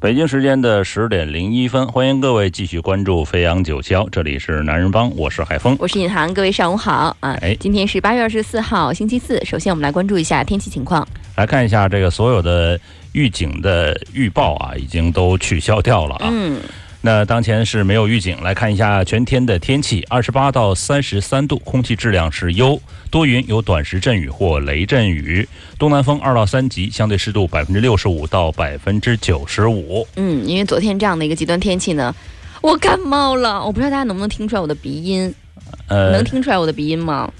北京时间的十点零一分，欢迎各位继续关注飞扬九霄，这里是男人帮，我是海峰。我是尹航，各位上午好啊！哎今天是八月二十四号，星期四。首先，我们来关注一下天气情况。来看一下这个所有的预警的预报啊，已经都取消掉了啊。嗯，那当前是没有预警，来看一下全天的天气，二十八到三十三度，空气质量是优，多云，有短时阵雨或雷阵雨，东南风二到三级，相对湿度百分之六十五到百分之九十五。嗯，因为昨天这样的一个极端天气呢，我感冒了。我不知道大家能不能听出来我的鼻音，呃能听出来我的鼻音吗？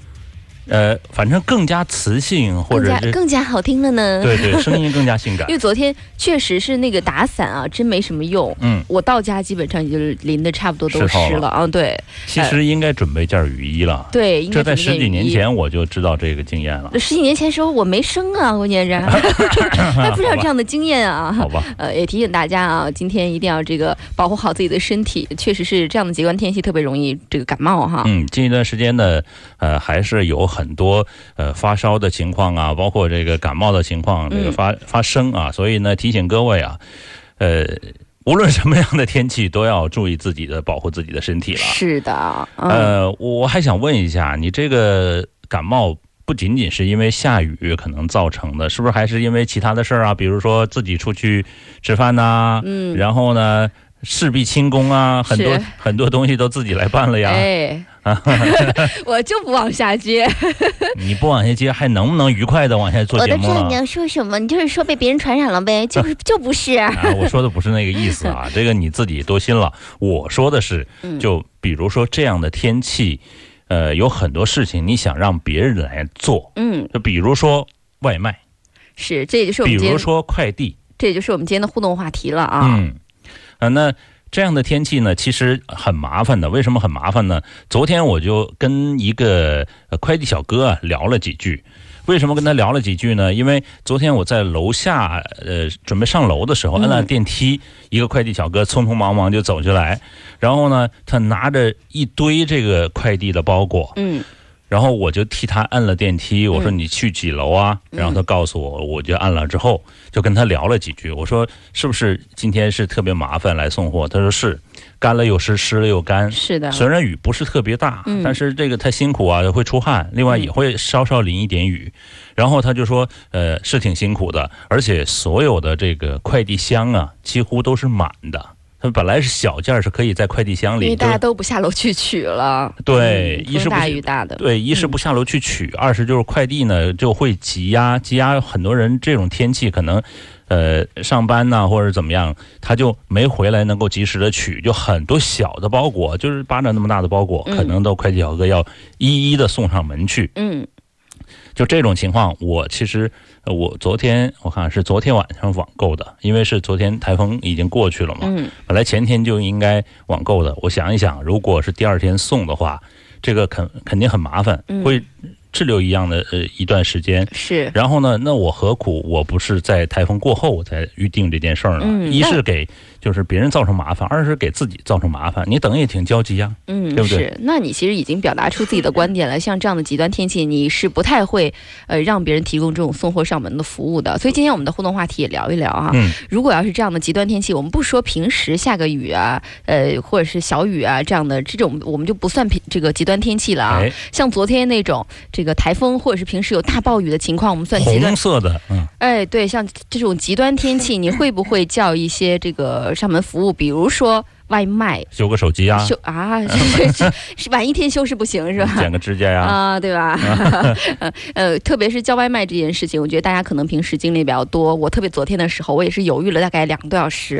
呃，反正更加磁性，或更加者更加好听了呢。对对，声音更加性感因。为昨天确实是那个打伞啊，真没什么用。嗯，我到家基本上也就是淋的差不多都湿了了啊。对其实应该准备件雨衣了。对，应该这在十几。年前我就知道这个经验了。十几年前时候我没生啊，关键是 还不知道这样的经验啊。好吧，呃，也提醒大家啊，今天一定要这个保护好自己的身体，确实是这样的极端天气特别容易这个感冒哈。嗯，近一段时间呢，呃，还是有很多呃发烧的情况啊，包括这个感冒的情况，这个嗯发、发生啊，所以呢，提醒各位啊，呃，无论什么样的天气，都要注意自己的保护自己的身体了。是的，嗯，呃，我还想问一下，你这个感冒不仅仅是因为下雨可能造成的，是不是还是因为其他的事儿啊？比如说自己出去吃饭呐、嗯然后呢事必轻功啊，很多很多东西都自己来办了呀。哎，我就不往下接。你不往下接，还能不能愉快的往下做节目了？要说什么，你就是说被别人传染了呗，就是就不是。啊，我说的不是那个意思啊，这个你自己多心了。我说的是，嗯就比如说这样的天气，呃，有很多事情你想让别人来做，嗯，就比如说外卖，是，这也就是我们比，如说快递，这也就是我们今天的互动话题了啊。嗯，啊，那这样的天气呢，其实很麻烦的。为什么很麻烦呢？昨天我就跟一个呃快递小哥啊聊了几句。为什么跟他聊了几句呢？因为昨天我在楼下，呃，准备上楼的时候，嗯按了电梯，一个快递小哥匆匆忙忙就走进来，然后呢，他拿着一堆这个快递的包裹，嗯然后我就替他按了电梯，我说嗯你去几楼啊？然后他告诉我，我就按了之后就跟他聊了几句。我说是不是今天是特别麻烦来送货？他说是，干了又湿，湿了又干。是的，虽然雨不是特别大，嗯但是这个太辛苦啊，会出汗，另外也会稍稍淋一点雨。然后他就说，呃，是挺辛苦的，而且所有的这个快递箱啊，几乎都是满的。它本来是小件儿，是可以在快递箱里，因为大家都不下楼去取了。对一是大雨大的。对，一是不下楼去取，二是就是快递呢就会积压，积压很多人这种天气可能，呃，上班呐、或者怎么样，他就没回来能够及时的取，就很多小的包裹，就是巴掌那么大的包裹，嗯可能都快递小哥要一一的送上门去。嗯就这种情况，我其实呃我昨天我看是昨天晚上网购的，因为是昨天台风已经过去了嘛，嗯，本来前天就应该网购的，我想一想，如果是第二天送的话，这个肯肯定很麻烦，嗯会滞留一样的呃一段时间。是。然后呢，那我何苦我不是在台风过后我才预定这件事儿呢？一是给就是别人造成麻烦，而是给自己造成麻烦，你等也挺焦急呀、嗯，对不对是，那你其实已经表达出自己的观点了。像这样的极端天气，你是不太会呃让别人提供这种送货上门的服务的。所以今天我们的互动话题也聊一聊啊。嗯，如果要是这样的极端天气，我们不说平时下个雨啊，呃，或者是小雨啊这样的这种，我们就不算平这个极端天气了啊。哎，像昨天那种这个台风或者是平时有大暴雨的情况，我们算极端红。色的，嗯，哎，对，像这种极端天气，你会不会叫一些这个上门服务，比如说外卖？修个手机啊，修啊，是晚一天修是不行是吧？剪个指甲呀，啊，对吧？呃，特别是叫外卖这件事情，我觉得大家可能平时经历比较多。我特别昨天的时候，我也是犹豫了大概两个多小时，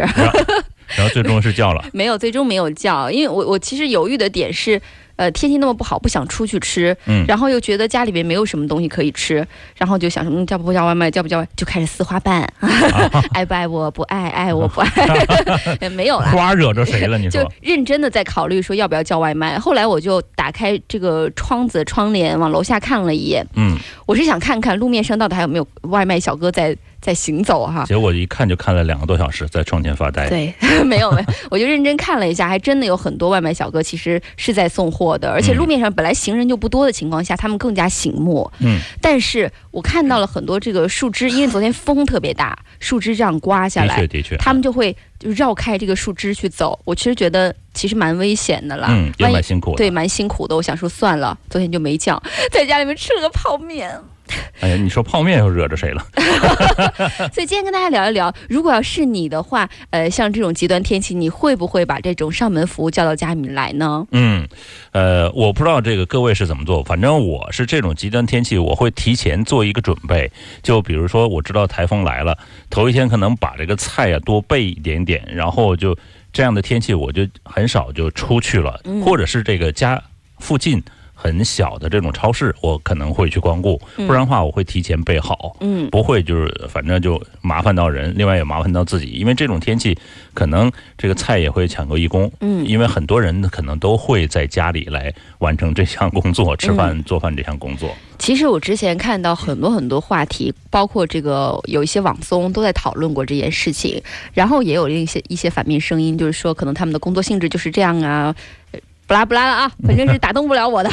然后最终是叫了，没有最终没有叫，因为我我其实犹豫的点是，呃，天气那么不好，不想出去吃，嗯然后又觉得家里面没有什么东西可以吃，然后就想什么叫不叫外卖，叫不叫外就开始撕花瓣，爱不爱我不爱，爱我不爱，呃没有了。花惹着谁了？你说就？认真的在考虑说要不要叫外卖。后来我就打开这个窗子窗帘，往楼下看了一眼，嗯，我是想看看路面上到底还有没有外卖小哥在在行走哈。结果一看就看了两个多小时，在窗前发呆。对，没有没有，我就认真看了一下，还真的有很多外卖小哥其实是在送货的，而且嗯路面上本来行人就不多的情况下，他们更加醒目。嗯，但是我看到了很多这个树枝，因为昨天风特别大，树枝这样刮下来的确，的确，他们就会就绕开这个树枝去走。我其实觉得其实蛮危险的啦，嗯也蛮辛苦的。对，蛮辛苦的。我想说算了，昨天就没叫，在家里面吃了个泡面。哎呀，你说泡面又惹着谁了？所以今天跟大家聊一聊，如果要是你的话，呃，像这种极端天气，你会不会把这种上门服务叫到家里面来呢？嗯，呃，我不知道这个各位是怎么做，反正我是这种极端天气，我会提前做一个准备。就比如说，我知道台风来了，头一天可能把这个菜呀多备一点点，然后就这样的天气，我就很少就出去了，嗯或者是这个家附近。很小的这种超市，我可能会去光顾，嗯不然的话，我会提前备好。嗯不会就是反正就麻烦到人，另外也麻烦到自己，因为这种天气可能这个菜也会抢购一空，嗯因为很多人可能都会在家里来完成这项工作，吃饭做饭这项工作。其实我之前看到很多很多话题，包括这个有一些网综都在讨论过这件事情，然后也有一些一些反面声音，就是说可能他们的工作性质就是这样啊，呃不拉不拉了啊，反正是打动不了我的。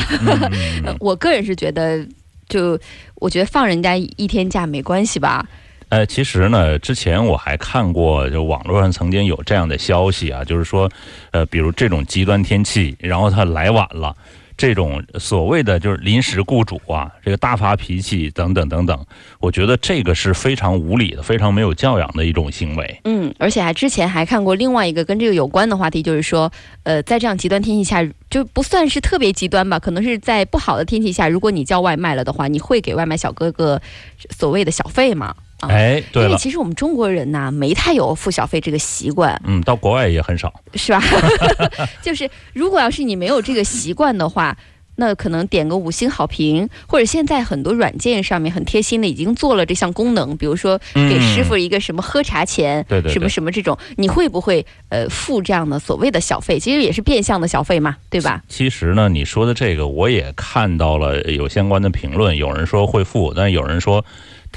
我个人是觉得，就我觉得放人家一天假没关系吧。呃，其实呢，之前我还看过，就网络上曾经有这样的消息啊，就是说，呃，比如这种极端天气，然后他来晚了。这种所谓的就是临时雇主啊，这个大发脾气等等等等，我觉得这个是非常无理的、非常没有教养的一种行为。嗯，而且还之前还看过另外一个跟这个有关的话题，就是说，呃，在这样极端天气下，就不算是特别极端吧，可能是在不好的天气下，如果你叫外卖了的话，你会给外卖小哥哥所谓的小费吗？啊哎，对因为，其实我们中国人呐，没太有付小费这个习惯，嗯，到国外也很少。是吧？就是如果要是你没有这个习惯的话。那可能点个五星好评，或者现在很多软件上面很贴心的已经做了这项功能，比如说给师傅一个什么喝茶钱，嗯对对对什么什么这种，你会不会呃付这样的所谓的小费？其实也是变相的小费嘛，对吧？其实呢，你说的这个我也看到了有相关的评论，有人说会付，但有人说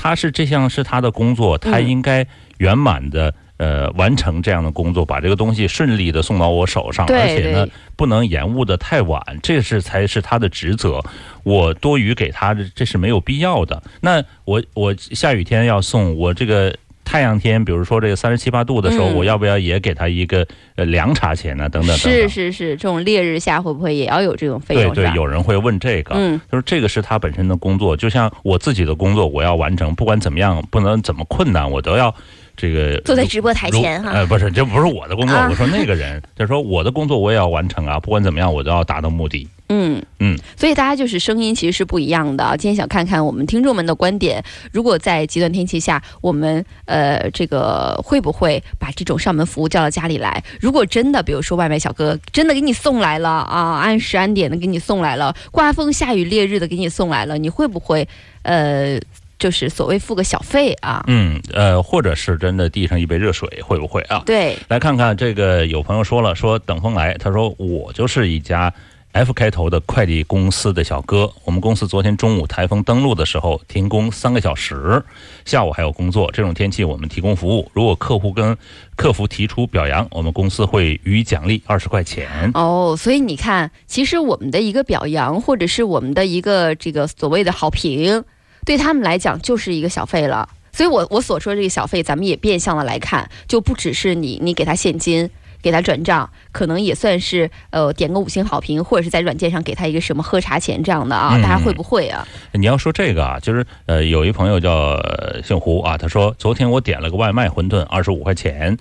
他是这项是他的工作，他嗯应该圆满的。呃，完成这样的工作，把这个东西顺利的送到我手上，而且呢，不能延误的太晚，这是才是他的职责。我多余给他的，这是没有必要的。那我我下雨天要送，我这个太阳天，比如说这个三十七八度的时候，嗯我要不要也给他一个呃凉茶钱呢？等等等等。是是是，这种烈日下会不会也要有这种费用？对对，有人会问这个，嗯就是这个是他本身的工作，就像我自己的工作，我要完成，不管怎么样，不能怎么困难，我都要这个坐在直播台前哈。如呃，不是，这不是我的工作，啊我说那个人，就是说我的工作我也要完成啊，不管怎么样，我都要达到目的。嗯嗯，所以大家就是声音其实是不一样的啊。今天想看看我们听众们的观点，如果在极端天气下，我们呃这个会不会把这种上门服务叫到家里来？如果真的，比如说外卖小哥真的给你送来了啊，按时按点的给你送来了，刮风下雨烈日的给你送来了，你会不会呃就是所谓付个小费啊？嗯，呃，或者是真的递上一杯热水，会不会啊？对，来看看这个，有朋友说了，说等风来，他说我就是一家 F 开头的快递公司的小哥，我们公司昨天中午台风登陆的时候停工三个小时，下午还有工作，这种天气我们提供服务，如果客户跟客服提出表扬，我们公司会予以奖励二十块钱。哦，所以你看，其实我们的一个表扬，或者是我们的一个这个所谓的好评，对他们来讲就是一个小费了。所以我我所说的这个小费，咱们也变相的来看，就不只是你你给他现金。给他转账，可能也算是呃点个五星好评，或者是在软件上给他一个什么喝茶钱这样的啊，嗯大家会不会啊？你要说这个啊，就是呃，有一朋友叫、呃姓胡啊，他说昨天我点了个外卖馄饨，二十五块钱。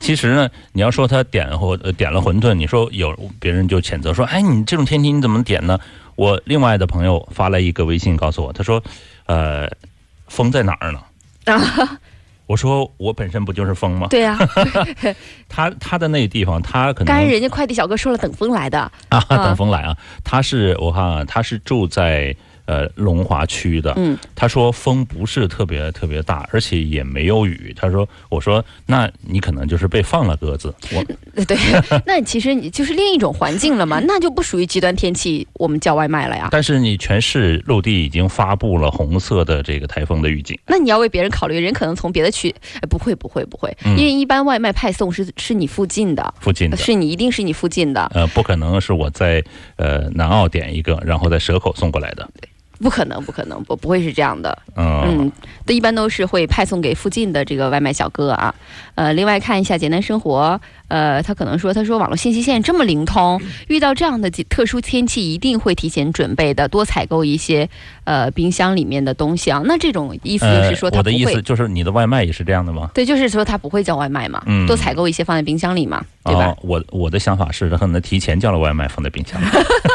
其实呢，你要说他点或呃点了馄饨，你说有别人就谴责说，哎，你这种天气你怎么点呢？我另外的朋友发来一个微信告诉我，他说，呃，风在哪儿呢？啊，我说我本身不就是风吗？对呀、他他的那个地方，他可能刚才人家快递小哥说了等风来的，啊，啊等风来啊！他是我看啊，他是住在呃龙华区的。嗯，他说风不是特别特别大，而且也没有雨。他说，我说那你可能就是被放了鸽子。我 对，那其实你就是另一种环境了嘛，那就不属于极端天气，我们叫外卖了呀。但是你全市陆地已经发布了红色的这个台风的预警。那你要为别人考虑，人可能从别的区，哎，不会不会不会，嗯因为一般外卖派送是是你附近的，附近的。是你一定是你附近的，呃，不可能是我在呃南澳点一个，然后在蛇口送过来的。不可能不可能不不会是这样的，嗯，嗯，都一般都是会派送给附近的这个外卖小哥啊。呃，另外看一下简单生活，呃，他可能说，他说网络信息现在这么灵通，遇到这样的特殊天气，一定会提前准备的，多采购一些呃冰箱里面的东西啊。那这种意思就是说呃、我的意。思就是你的外卖也是这样的吗？对，就是说他不会叫外卖嘛，嗯多采购一些放在冰箱里嘛，对吧？哦、我我的想法是，他可能提前叫了外卖放在冰箱里。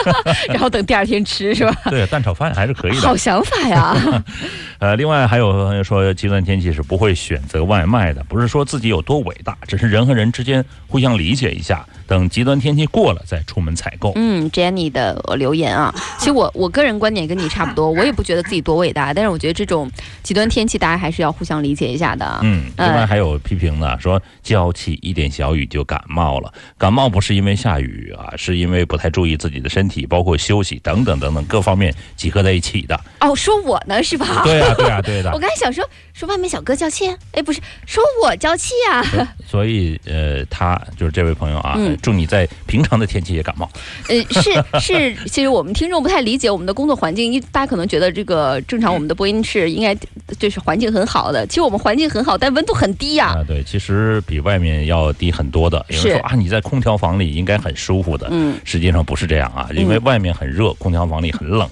然后等第二天吃是吧？对，蛋炒饭还是可以的。好想法呀！呃，另外还有朋友说，极端天气是不会选择外卖的，不是说自己有多伟大，只是人和人之间互相理解一下，等极端天气过了再出门采购。嗯，Jenny 的呃留言啊，其实我我个人观点跟你差不多，我也不觉得自己多伟大，但是我觉得这种极端天气大家还是要互相理解一下的啊。嗯，另外还有批评呢，说娇气一点小雨就感冒了，感冒不是因为下雨啊，是因为不太注意自己的身体，包括休息等等等等各方面集合在一起的。哦，说我呢是吧？对啊，对啊，对的 我。刚才想说说外面小哥娇气，哎，不是说我娇气啊。所以呃，他就是这位朋友啊，嗯祝你在平常的天气也感冒。呃，是是，其实我们听众不太理解我们的工作环境，因为大家可能觉得这个正常我们的播音室应该就是环境很好的，其实我们环境很好，但温度很低呀、啊，对，其实比外面要低很多的。有人是说啊，你在空调房里应该很舒服的，嗯，实际上不是这样啊，因为外面很热，空调房里很冷，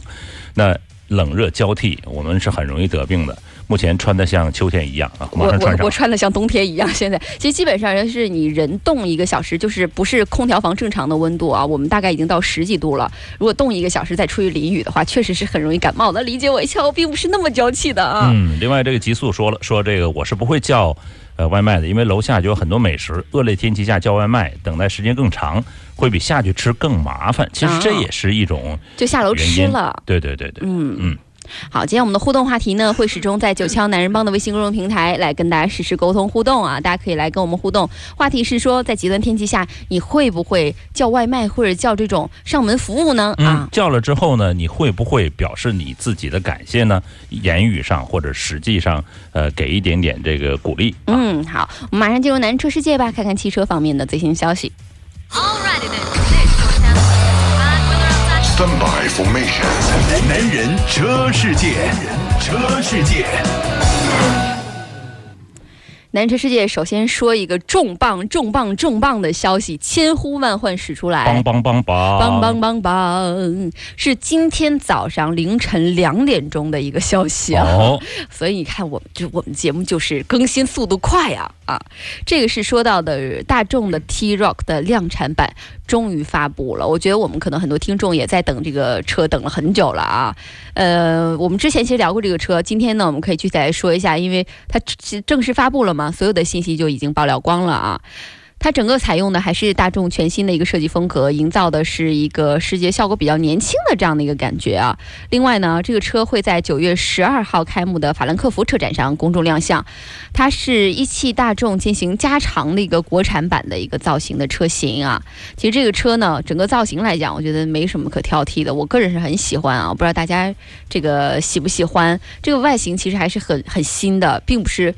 那冷热交替，我们是很容易得病的。目前穿的像秋天一样啊，马我上穿上我我。穿的像冬天一样，现在 其实基本上是你人动一个小时，就是不是空调房正常的温度啊，我们大概已经到十几度了。如果动一个小时再出去淋雨的话，确实是很容易感冒的。理解我一下，我并不是那么娇气的啊。嗯，另外这个极速说了，说这个我是不会叫呃外卖的，因为楼下就有很多美食，恶劣天气下叫外卖，等待时间更长，会比下去吃更麻烦。其实这啊也是一种就下楼。吃了。对对对对，嗯嗯。好，今天我们的互动话题呢，会始终在九霄男人帮的微信公众平台来跟大家实时沟通互动啊，大家可以来跟我们互动。话题是说，在极端天气下，你会不会叫外卖或者叫这种上门服务呢？嗯啊，，叫了之后呢，你会不会表示你自己的感谢呢？言语上或者实际上，呃，给一点点这个鼓励。啊、嗯，好，我们马上进入男人车世界吧，看看汽车方面的最新消息。Then, 三百 formation，男人车世界，车世界。南车世界首先说一个重磅重磅重磅的消息千呼万唤始出来。梆梆梆梆梆梆梆梆是今天早上凌晨两点钟的一个消息啊。所以你看我们就我们节目就是更新速度快呀啊这个是说到的大众的 t rock 的量产版终于发布了我觉得我们可能很多听众也在等这个车等了很久了啊。呃我们之前其实聊过这个车今天呢我们可以具体来说一下因为它其实正式发布了嘛，所有的信息就已经爆料光了啊。它整个采用的还是大众全新的一个设计风格，营造的是一个视觉效果比较年轻的这样的一个感觉啊。另外呢，这个车会在九月十二号开幕的法兰克福车展上公众亮相。它是一汽大众进行加长的一个国产版的一个造型的车型啊。其实这个车呢，整个造型来讲，我觉得没什么可挑剔的，我个人是很喜欢啊。不知道大家这个喜不喜欢？这个外形其实还是很很新的，并不是。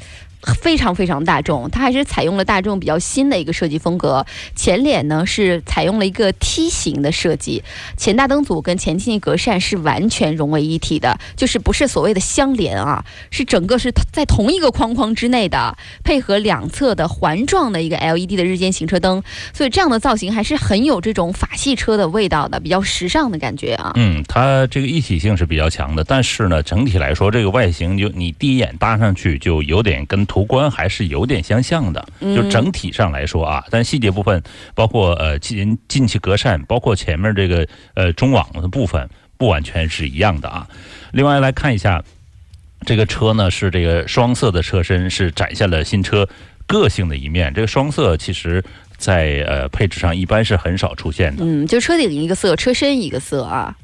非常非常大众，它还是采用了大众比较新的一个设计风格。前脸呢是采用了一个梯形的设计，前大灯组跟前进气格栅是完全融为一体的，就是不是所谓的相连啊，是整个是在同一个框框之内的，配合两侧的环状的一个 LED 的日间行车灯，所以这样的造型还是很有这种法系车的味道的，比较时尚的感觉啊。嗯，它这个一体性是比较强的，但是呢，整体来说，这个外形就你第一眼搭上去就有点跟途观还是有点相像的，就整体上来说啊，但细节部分，包括呃进进气格栅，包括前面这个呃中网的部分，不完全是一样的啊。另外来看一下。这个车呢是这个双色的车身，是展现了新车个性的一面。这个双色其实在呃配置上一般是很少出现的。嗯，就车顶一个色，车身一个色啊。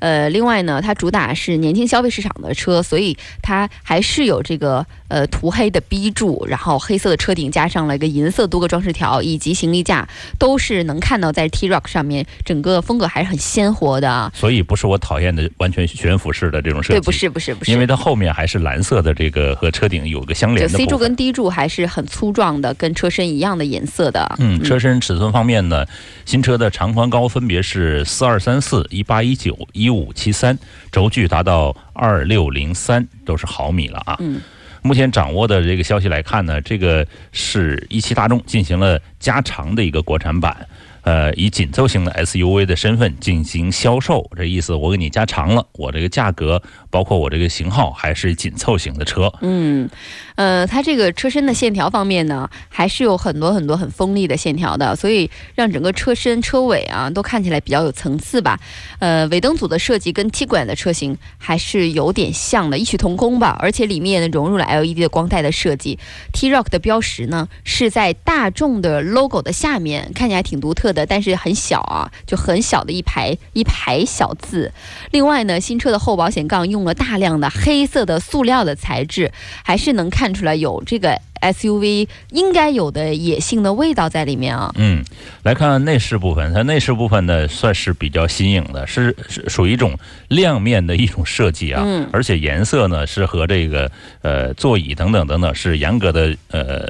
呃，另外呢，它主打是年轻消费市场的车，所以它还是有这个呃涂黑的 B 柱，然后黑色的车顶加上了一个银色多个装饰条，以及行李架，都是能看到在 T-Roc 上面，整个风格还是很鲜活的啊。所以不是我讨厌的完全悬浮式的这种设计，对，不是不是不是，因为它后面还是蓝色的这个和车顶有个相连就的 C。柱跟 D 柱还是很粗壮的，跟车身一样的颜色的。嗯，车身尺寸方面呢，新车的长宽高分别是四二三四、一八一九、一五七三，轴距达到二六零三，都是毫米了啊。嗯。目前掌握的这个消息来看呢，这个是一汽大众进行了加长的一个国产版，呃，以紧凑型的 SUV 的身份进行销售。这意思我给你加长了，我这个价格包括我这个型号还是紧凑型的车。嗯，呃，它这个车身的线条方面呢，还是有很多很多很锋利的线条的，所以让整个车身、车尾啊都看起来比较有层次吧。呃，尾灯组的设计跟 T 管的车型还是有点像的，异曲同工吧。而且里面呢融入了 LED 的光带的设计。，T-Rock 的标识呢是在大众的 logo 的下面，看起来挺独特的，但是很小啊，就很小的一排一排小字。另外呢，新车的后保险杠用了大量的黑色的塑料的材质，还是能看出来有这个 SUV 应该有的野性的味道在里面啊。嗯，来看内饰部分，它内饰部分呢算是比较新颖的，是是属于一种亮面的一种设计啊，嗯而且颜色呢是和这个呃座椅等等等等是严格的呃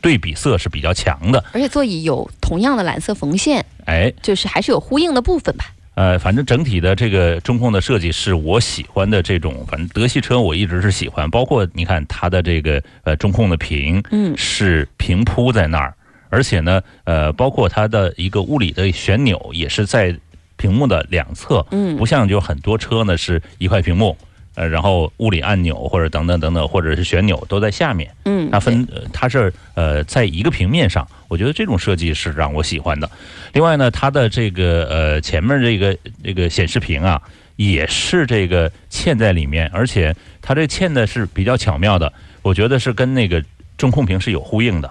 对比色是比较强的，而且座椅有同样的蓝色缝线，哎。就是还是有呼应的部分吧。呃，反正整体的这个中控的设计是我喜欢的这种，反正德系车我一直是喜欢，包括你看它的这个呃中控的屏，嗯。是平铺在那儿，而且呢，呃，包括它的一个物理的旋钮也是在屏幕的两侧，嗯。不像就很多车呢是一块屏幕，呃，然后物理按钮或者等等等等，或者是旋钮都在下面，嗯，它分呃它是呃在一个平面上，我觉得这种设计是让我喜欢的。另外呢，它的这个呃前面这个这个显示屏啊，也是这个嵌在里面，而且它这嵌的是比较巧妙的，我觉得是跟那个中控屏是有呼应的。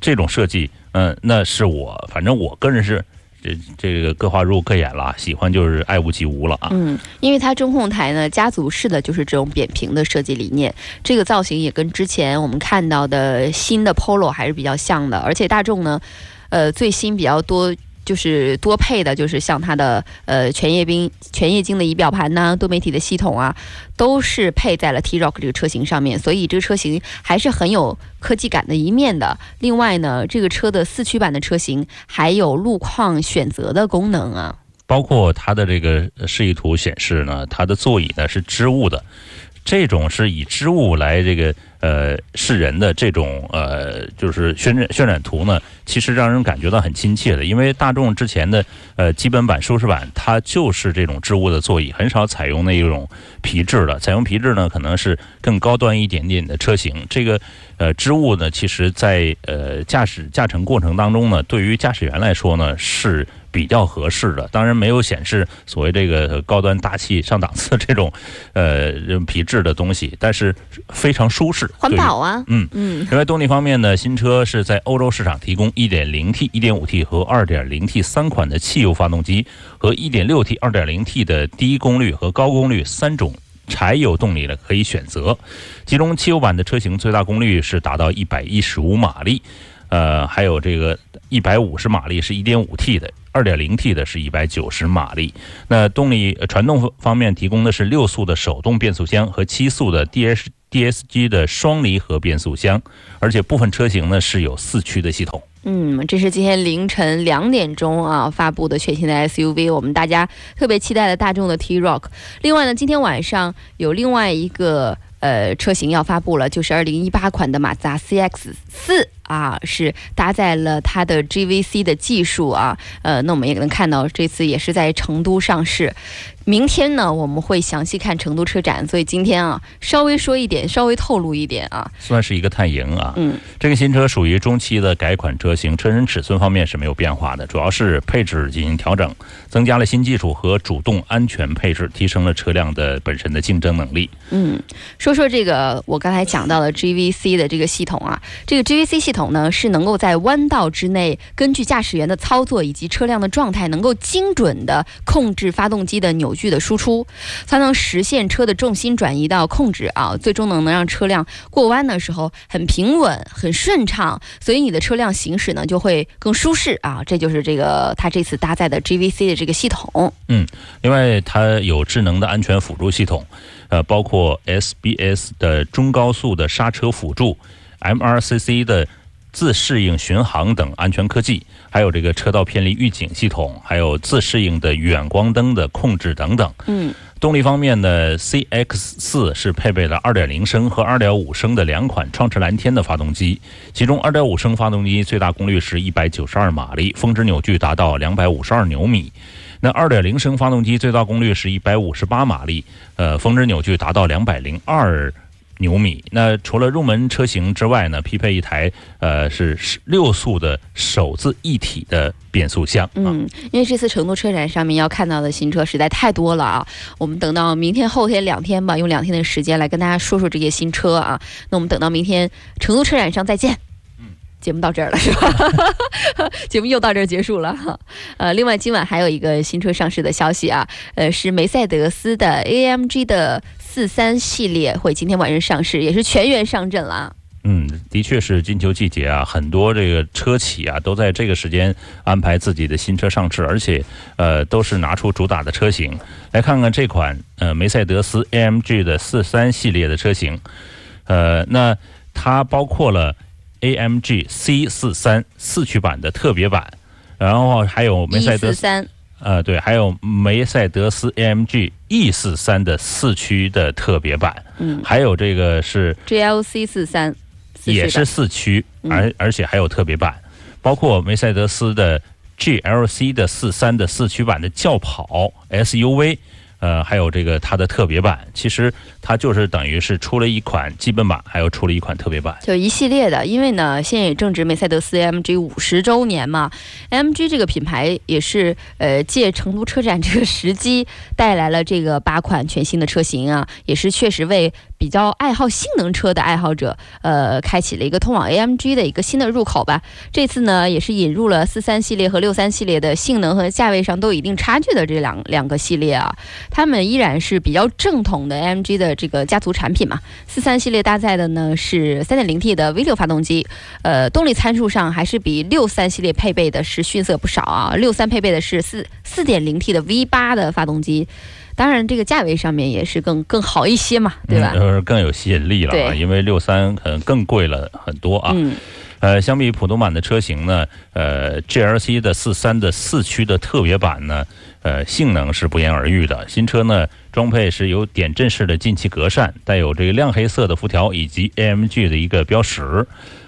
这种设计，嗯、那是我反正我个人是这这个各花入各眼了，喜欢就是爱屋及乌了啊。嗯，因为它中控台呢，家族式的就是这种扁平的设计理念，这个造型也跟之前我们看到的新的 Polo 还是比较像的，而且大众呢，呃，最新比较多。就是多配的，就是像它的呃全液晶全液晶的仪表盘呐、多媒体的系统啊，都是配在了 T-Roc 这个车型上面，所以这个车型还是很有科技感的一面的。另外呢，这个车的四驱版的车型还有路况选择的功能啊。包括它的这个示意图显示呢，它的座椅呢是织物的，这种是以织物来这个呃示人的这种呃就是渲染渲染图呢，其实让人感觉到很亲切的，因为大众之前的呃基本版、舒适版它就是这种织物的座椅，很少采用那种皮质的，采用皮质呢可能是更高端一点点的车型。这个呃织物呢，其实在呃驾驶驾乘过程当中呢，对于驾驶员来说呢是。比较合适的，当然没有显示所谓这个高端大气上档次这种，呃，皮质的东西，但是非常舒适，环保啊，嗯嗯，另外，动力方面呢，新车是在欧洲市场提供 1.0T、1.5T 和 2.0T 三款的汽油发动机和 1.6T、2.0T 的低功率和高功率三种柴油动力的可以选择。其中，汽油版的车型最大功率是达到115马力，呃，还有这个150马力是 1.5T 的。2.0T 的是190马力，那动力传动方面提供的是六速的手动变速箱和七速的 DS DSG 的双离合变速箱，而且部分车型呢是有四驱的系统。嗯，这是今天凌晨两点钟啊发布的全新的 SUV，我们大家特别期待的大众的 T Rock。另外呢，今天晚上有另外一个呃车型要发布了，就是2018款的马自达 CX 四啊，是搭载了它的 GVC 的技术啊。呃，那我们也能看到，这次也是在成都上市。明天呢，我们会详细看成都车展，所以今天啊，稍微说一点，稍微透露一点啊。算是一个探营啊。嗯，这个新车属于中期的改款车型，车身尺寸方面是没有变化的，主要是配置进行调整，增加了新技术和主动安全配置，提升了车辆的本身的竞争能力。嗯，说说这个我刚才讲到的 GVC 的这个系统啊，这个 GVC 系统统呢是能够在弯道之内，根据驾驶员的操作以及车辆的状态，能够精准的控制发动机的扭矩的输出，才能实现车的重心转移到控制啊，最终能能让车辆过弯的时候很平稳、很顺畅，所以你的车辆行驶呢就会更舒适啊。这就是这个它这次搭载的 GVC 的这个系统。嗯另外，它有智能的安全辅助系统，呃，包括 SBS 的中高速的刹车辅助，MRCC 的自适应巡航等安全科技，还有这个车道偏离预警系统，还有自适应的远光灯的控制等等。嗯，动力方面呢，CX 四是配备了2.0升和2.5升的两款创驰蓝天的发动机，其中2.5升发动机最大功率是192马力，峰值扭矩达到252牛米。那2.0升发动机最大功率是158马力，呃，峰值扭矩达到202牛米。那除了入门车型之外呢，匹配一台呃是六速的手自一体的变速箱啊。嗯，因为这次成都车展上面要看到的新车实在太多了啊，我们等到明天、后天两天吧，用两天的时间来跟大家说说这些新车啊。那我们等到明天成都车展上再见。嗯，节目到这儿了是吧？节目又到这儿结束了哈。呃，另外今晚还有一个新车上市的消息啊，呃，是梅赛德斯的 AMG 的四三系列会今天晚上上市，也是全员上阵了啊。嗯，的确是金秋季节啊，很多这个车企啊都在这个时间安排自己的新车上市，而且呃都是拿出主打的车型。来看看这款呃梅赛德斯 AMG 的四三系列的车型，呃，那它包括了 AMG C 四三四驱版的特别版，然后还有梅赛德斯四三，呃对，还有梅赛德斯 AMG E 四三的四驱的特别版，嗯还有这个是。，GLC 四三，也是四驱，嗯而而且还有特别版，包括梅赛德斯的 GLC 的四三的四驱版的轿跑 SUV，呃，还有这个它的特别版。其实它就是等于是出了一款基本版，还有出了一款特别版。就一系列的，因为呢，现在也正值梅赛德斯 -MG 五十周年嘛，MG 这个品牌也是呃借成都车展这个时机带来了这个八款全新的车型啊，也是确实为比较爱好性能车的爱好者呃开启了一个通往 AMG 的一个新的入口吧。这次呢，也是引入了四三系列和六三系列的性能和价位上都有一定差距的这两两个系列啊，它们依然是比较正统的 AMG 的这个家族产品嘛。四三系列搭载的呢是三点零 T 的 V 六发动机，呃，动力参数上还是比六三系列配备的是逊色不少啊。六三配备的是四四点零 T 的 V 八的发动机，当然这个价位上面也是更更好一些嘛，对吧？嗯是，更有吸引力了啊，对因为六三可能更贵了很多啊。嗯呃，相比普通版的车型呢，呃，GLC 的四三的四驱的特别版呢，呃，性能是不言而喻的。新车呢，装配是有点阵式的进气格栅，带有这个亮黑色的辐条以及 AMG 的一个标识。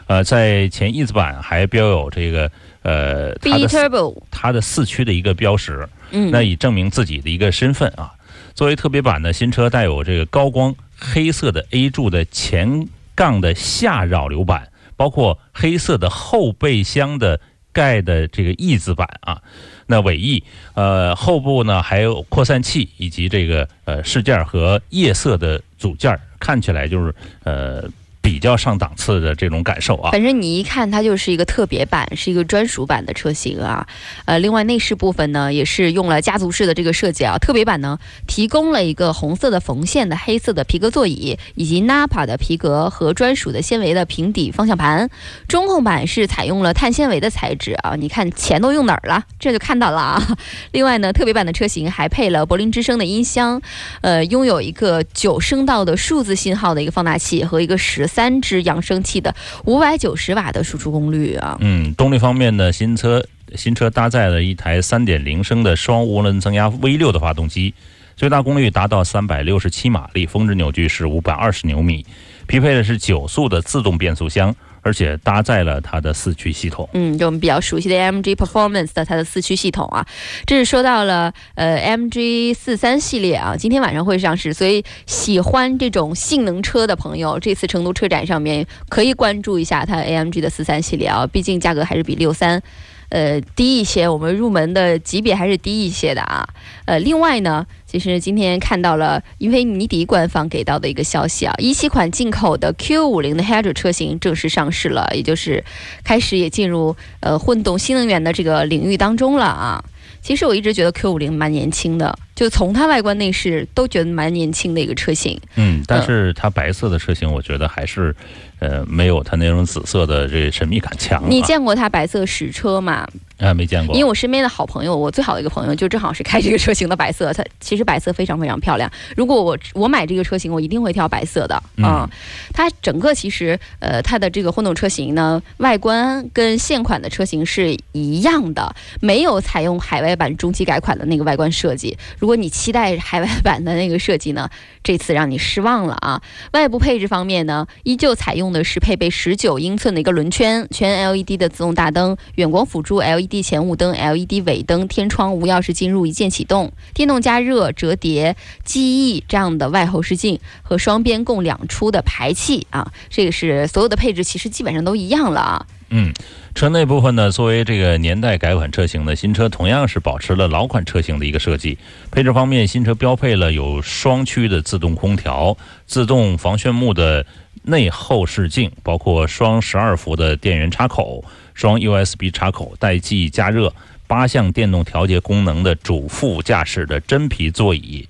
呃，在前翼子板还标有这个呃它，B 的它的四驱的一个标识。嗯，那以证明自己的一个身份啊。作为特别版的新车，带有这个高光黑色的 A 柱的前杠的下扰流板，包括黑色的后备箱的盖的这个翼子板啊。那尾翼，呃，后部呢还有扩散器以及这个呃饰件和夜色的组件，看起来就是呃比较上档次的这种感受啊。反正你一看它就是一个特别版，是一个专属版的车型啊。呃，另外内饰部分呢，也是用了家族式的这个设计啊。特别版呢，提供了一个红色的缝线的黑色的皮革座椅，以及 Napa 的皮革和专属的纤维的平底方向盘。中控版是采用了碳纤维的材质啊。你看钱都用哪儿了？这就看到了啊。另外呢，特别版的车型还配了柏林之声的音箱，呃，拥有一个九声道的数字信号的一个放大器和一个十三只扬声器的五百九十瓦的输出功率啊。嗯，动力方面呢，新车新车搭载了一台三点零升的双涡轮增压 V 六的发动机，最大功率达到三百六十七马力，峰值扭矩是五百二十牛米，匹配的是九速的自动变速箱而且搭载了它的四驱系统。嗯，就我们比较熟悉的 AMG Performance 的它的四驱系统啊，这是说到了呃 M G 四三系列啊，今天晚上会上市，所以喜欢这种性能车的朋友，这次成都车展上面可以关注一下它 AMG 的四三系列啊，毕竟价格还是比六三。呃，低一些，我们入门的级别还是低一些的啊。呃，另外呢，其实今天看到了英菲尼迪官方给到的一个消息啊，一七款进口的 Q 五零的 Hydro 车型正式上市了，也就是开始也进入呃混动新能源的这个领域当中了啊。其实我一直觉得 Q 五零蛮年轻的，就从它外观内饰都觉得蛮年轻的一个车型。嗯，但是它白色的车型，我觉得还是，呃，没有它那种紫色的这神秘感强、啊。你见过它白色实车吗？啊？没见过。因为我身边的好朋友，我最好的一个朋友就正好是开这个车型的白色，它其实白色非常非常漂亮。如果我我买这个车型，我一定会挑白色的啊、嗯它整个其实呃，它的这个混动车型呢，外观跟现款的车型是一样的，没有采用海外版中期改款的那个外观设计。如如果你期待海外版的那个设计呢，这次让你失望了啊！外部配置方面呢，依旧采用的是配备十九英寸的一个轮圈、全 LED 的自动大灯、远光辅助 LED 前雾灯、LED 尾灯、天窗无钥匙进入一键启动、电动加热、折叠、记忆这样的外后视镜和双边共两出的排气啊，这个是所有的配置其实基本上都一样了啊。嗯，车内部分呢，作为这个年代改款车型呢，新车同样是保持了老款车型的一个设计。配置方面，新车标配了有双区的自动空调、自动防眩目的内后视镜，包括双十二伏的电源插口、双 USB 插口、带记忆加热、八项电动调节功能的主副驾驶的真皮座椅。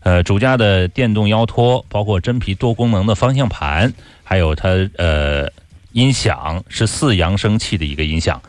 呃，主驾的电动腰托，包括真皮多功能的方向盘，还有它呃音响是四扬声器的一个音响，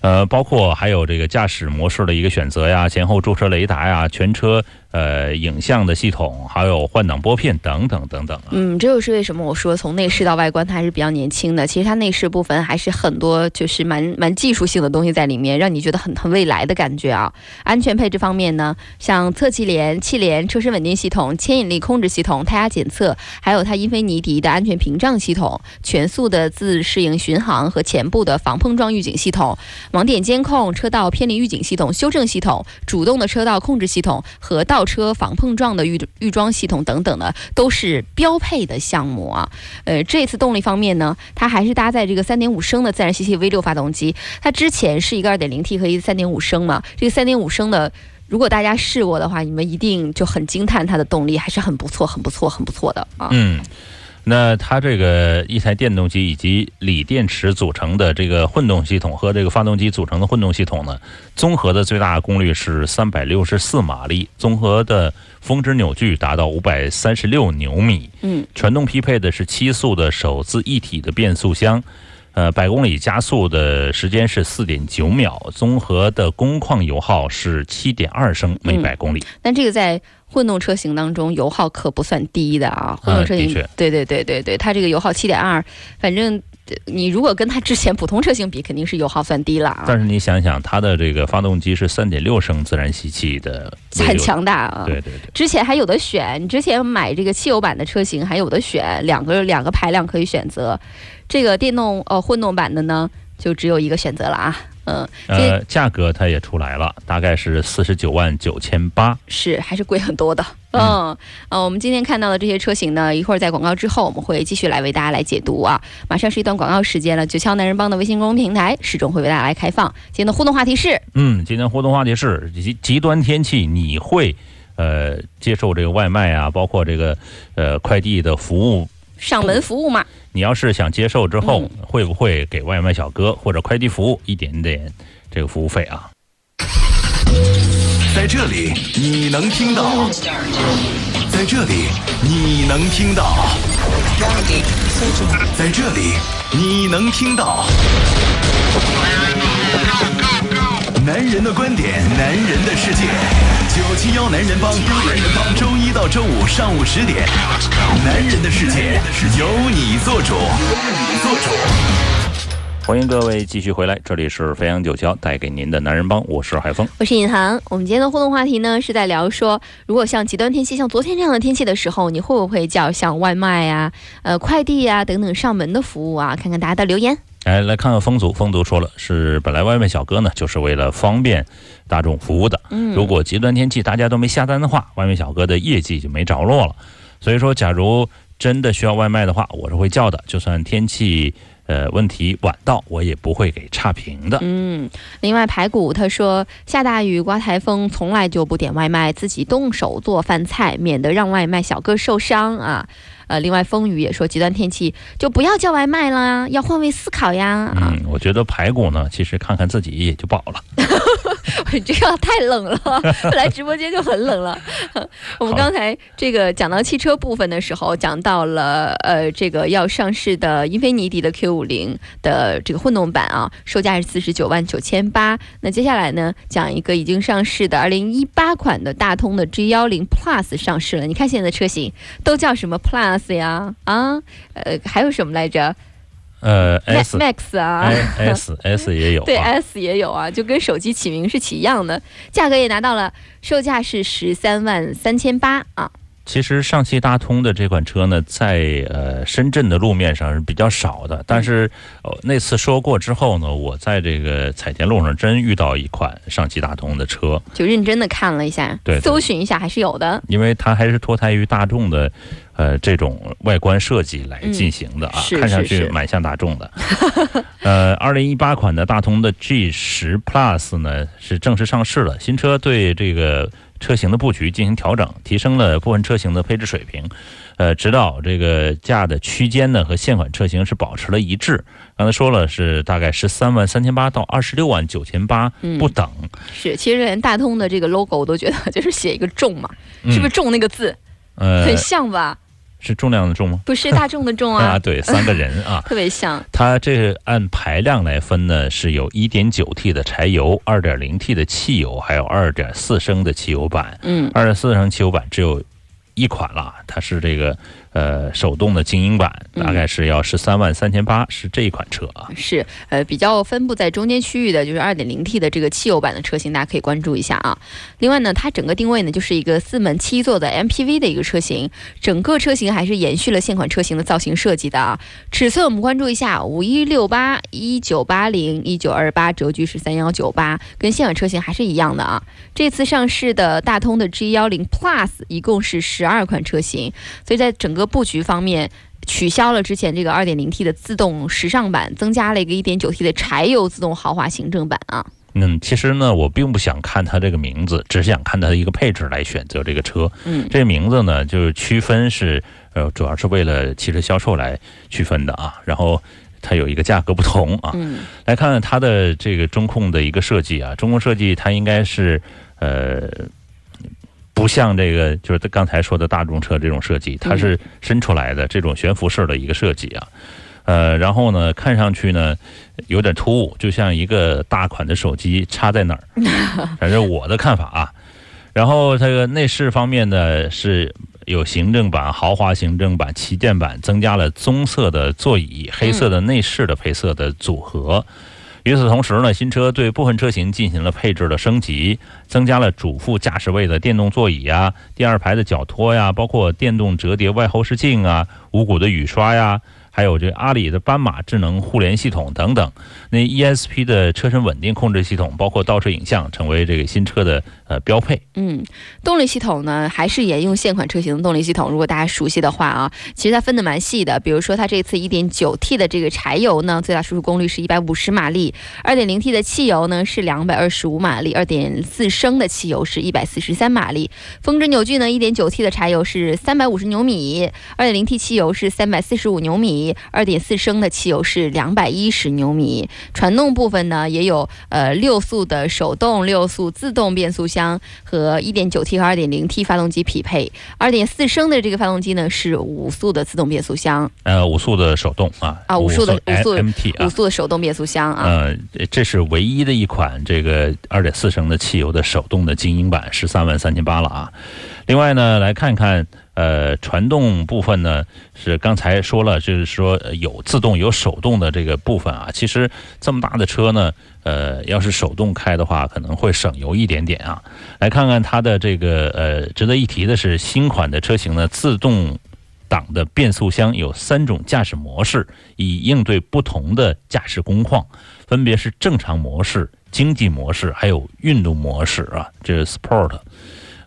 呃，包括还有这个驾驶模式的一个选择呀，前后驻车雷达呀，全车呃影像的系统，还有换挡拨片等等等等。嗯，这就是为什么我说从内饰到外观它还是比较年轻的。其实它内饰部分还是很多就是蛮蛮技术性的东西在里面，让你觉得很很未来的感觉啊。安全配置方面呢，像侧气帘、气帘、车身稳定系统、牵引力控制系统、胎压检测，还有它英菲尼迪的安全屏障系统、全速的自适应巡航和前部的防碰撞预警系统、网点监控、车道偏离预警系统、修正系统、主动的车道控制系统和倒车防碰撞的预预装系统等等呢，都是标配的项目啊。呃，这次动力方面呢，它还是搭载这个三点五升的自然吸气 V 六发动机，它之前是一个二点零 T 和一个三点五升嘛，这个三点五升的。如果大家试过的话，你们一定就很惊叹它的动力还是很不错、很不错、很不错的啊。嗯，那它这个一台电动机以及锂电池组成的这个混动系统和这个发动机组成的混动系统呢，综合的最大功率是三百六十四马力，综合的峰值扭矩达到五百三十六牛米。嗯，全动匹配的是七速的手自一体的变速箱。呃，百公里加速的时间是四点九秒，综合的工况油耗是七点二升每嗯百公里。但这个在混动车型当中油耗可不算低的啊。混动车型，对对对对对，它这个油耗七点二，反正呃你如果跟它之前普通车型比，肯定是油耗算低了啊，但是你想想，它的这个发动机是三点六升自然吸气的，很。强大啊。对对对，之前还有的选，你之前买这个汽油版的车型还有的选，两个两个排量可以选择。这个电动呃混动版的呢，就只有一个选择了啊。嗯，呃，价格它也出来了，大概是四十九万九千八。是还是贵很多的。嗯，呃，我们今天看到的这些车型呢，一会儿在广告之后，我们会继续来为大家来解读啊。马上是一段广告时间了，九霄男人帮的微信公众平台始终会为大家来开放。今天的互动话题是，嗯，今天互动话题是极极端天气，你会呃接受这个外卖啊，包括这个呃快递的服务。上门服务嘛，你要是想接受之后，嗯会不会给外卖小哥或者快递服务一点点这个服务费啊？在这里你能听到，在这里你能听到，在这里你能听到。男人的观点，男人的世界。九七幺男人帮，男人帮，周一到周五上午十点，男人的世界由你做主，由你做主。欢迎各位继续回来，这里是飞扬九霄带给您的男人帮，我是海峰。我是尹航。我们今天的互动话题呢，是在聊说，如果像极端天气，像昨天这样的天气的时候，你会不会叫像外卖呀、呃快递呀等等上门的服务啊？看看大家的留言。来来看看风族，风族说了，是本来外卖小哥呢，就是为了方便大众服务的。嗯，如果极端天气大家都没下单的话，外卖小哥的业绩就没着落了。所以说，假如真的需要外卖的话，我是会叫的，就算天气呃问题晚到，我也不会给差评的。嗯，另外排骨他说下大雨刮台风，从来就不点外卖，自己动手做饭菜，免得让外卖小哥受伤啊。呃，另外风雨也说极端天气就不要叫外卖啦，要换位思考呀啊。嗯，我觉得排骨呢，其实看看自己也就饱了。这个太冷了，来直播间就很冷了。我们刚才这个讲到汽车部分的时候，讲到了呃这个要上市的英菲尼迪的 Q 五零的这个混动版啊，售价是四十九万九千八。那接下来呢，讲一个已经上市的二零一八款的大通的 G 幺零 Plus 上市了。你看现在的车型都叫什么 Plus 呀？啊，呃，还有什么来着呃，S？Max 啊。S S 也有对啊。S 也有啊，就跟手机起名是起一样的，价格也拿到了，售价是十三万三千八啊。其实上汽大通的这款车呢，在呃深圳的路面上是比较少的，但是呃那次说过之后呢，我在这个彩田路上真遇到一款上汽大通的车，就认真的看了一下，对对搜寻一下还是有的。因为它还是脱胎于大众的，呃，这种外观设计来进行的啊，嗯是看上去蛮像大众的。呃，二零一八款的大通的 G 十 Plus 呢是正式上市了，新车对这个车型的布局进行调整，提升了部分车型的配置水平。呃，指导这个价的区间呢和现款车型是保持了一致。刚才说了是大概十三万三千八到二十六万九千八嗯不等，是，其实连大通的这个 logo 我都觉得就是写一个重嘛，是不是嗯重那个字、呃很像吧？是重量的重吗？不是大众的重啊，啊，对，三个人啊。特别像。它这个按排量来分呢，是有一点九 T 的柴油、二点零 T 的汽油，还有二点四升的汽油版。嗯，二点四升汽油版只有一款了，它是这个呃手动的精英版，嗯大概是要十三万三千八，是这一款车啊。是呃比较分布在中间区域的，就是二点零 T 的这个汽油版的车型，大家可以关注一下啊。另外呢，它整个定位呢就是一个四门七座的 MPV 的一个车型，整个车型还是延续了现款车型的造型设计的啊。尺寸我们关注一下，五一六八、一九八零、一九二八，轴距是三幺九八，跟现款车型还是一样的啊。这次上市的大通的 G 幺零 Plus 一共是十二款车型，所以在整个布局方面。取消了之前这个 2.0T 的自动时尚版，增加了一个 1.9T 的柴油自动豪华行政版啊。嗯，其实呢，我并不想看它这个名字，只是想看它的一个配置来选择这个车。嗯，这个名字呢，就是区分是呃，主要是为了汽车销售来区分的啊。然后它有一个价格不同啊。嗯来看看它的这个中控的一个设计啊，中控设计它应该是呃。不像这个，就是刚才说的大众车这种设计，它是伸出来的这种悬浮式的一个设计啊，呃，然后呢，看上去呢有点突兀，就像一个大款的手机插在哪儿，反正我的看法啊。然后这个内饰方面呢是有行政版、豪华行政版、旗舰版，增加了棕色的座椅、黑色的内饰的配色的组合。与此同时呢，新车对部分车型进行了配置的升级，增加了主副驾驶位的电动座椅啊、第二排的脚托呀，包括电动折叠外后视镜啊、无骨的雨刷呀，还有这阿里的斑马智能互联系统等等。那 ESP 的车身稳定控制系统，包括倒车影像，成为这个新车的呃标配。嗯，动力系统呢还是沿用现款车型的动力系统。如果大家熟悉的话啊，其实它分的蛮细的。比如说它这次 1.9T 的这个柴油呢，最大输出功率是150马力；2.0T 的汽油呢是225马力；2.4升的汽油是143马力。峰值扭矩呢，1.9T 的柴油是350牛米，2.0T 汽油是345牛米，2.4升的汽油是两百一十牛米。传动部分呢，也有呃六速的手动、六速自动变速箱和一点九 T 和二点零 T 发动机匹配。二点四升的这个发动机呢是五速的自动变速箱，呃，五速的手动啊，啊五速的五速 MT 五啊。速的手动变速箱啊。呃，这是唯一的一款这个二点四升的汽油的手动的精英版，十三万三千八了啊。另外呢，来看看呃，传动部分呢是刚才说了，就是说有自动有手动的这个部分啊。其实这么大的车呢，呃，要是手动开的话，可能会省油一点点啊。来看看它的这个呃，值得一提的是，新款的车型呢，自动挡的变速箱有三种驾驶模式，以应对不同的驾驶工况，分别是正常模式、经济模式，还有运动模式啊，这是 Sport。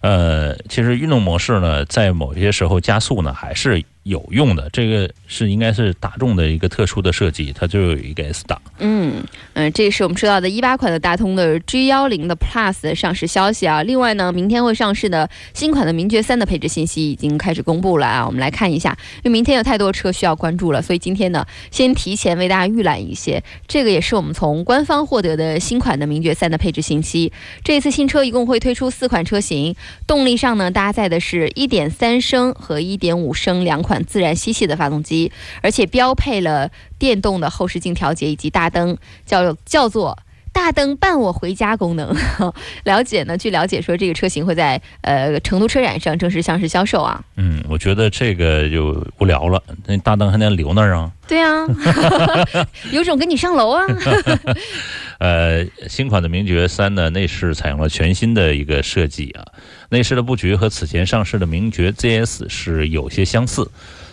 呃，其实运动模式呢，在某些时候加速呢还是有用的。这个是应该是大众的一个特殊的设计，它就有一个 S 档。嗯嗯，这是我们说到的一八款的大通的 G 幺零的 Plus 的上市消息啊。另外呢，明天会上市的新款的名爵三的配置信息已经开始公布了啊。我们来看一下，因为明天有太多车需要关注了，所以今天呢，先提前为大家预览一些。这个也是我们从官方获得的新款的名爵三的配置信息。这次新车一共会推出四款车型，动力上呢搭载的是1.3升和1.5升两款自然吸气的发动机，而且标配了电动的后视镜调节以及大灯，叫叫做。大灯伴我回家功能，了解呢？据了解说，这个车型会在呃成都车展上正式上市销售啊。嗯，我觉得这个就无聊了，那大灯还能留那儿啊？对啊，有种跟你上楼啊！呃，新款的名爵三呢，内饰采用了全新的一个设计啊，内饰的布局和此前上市的名爵 ZS 是有些相似。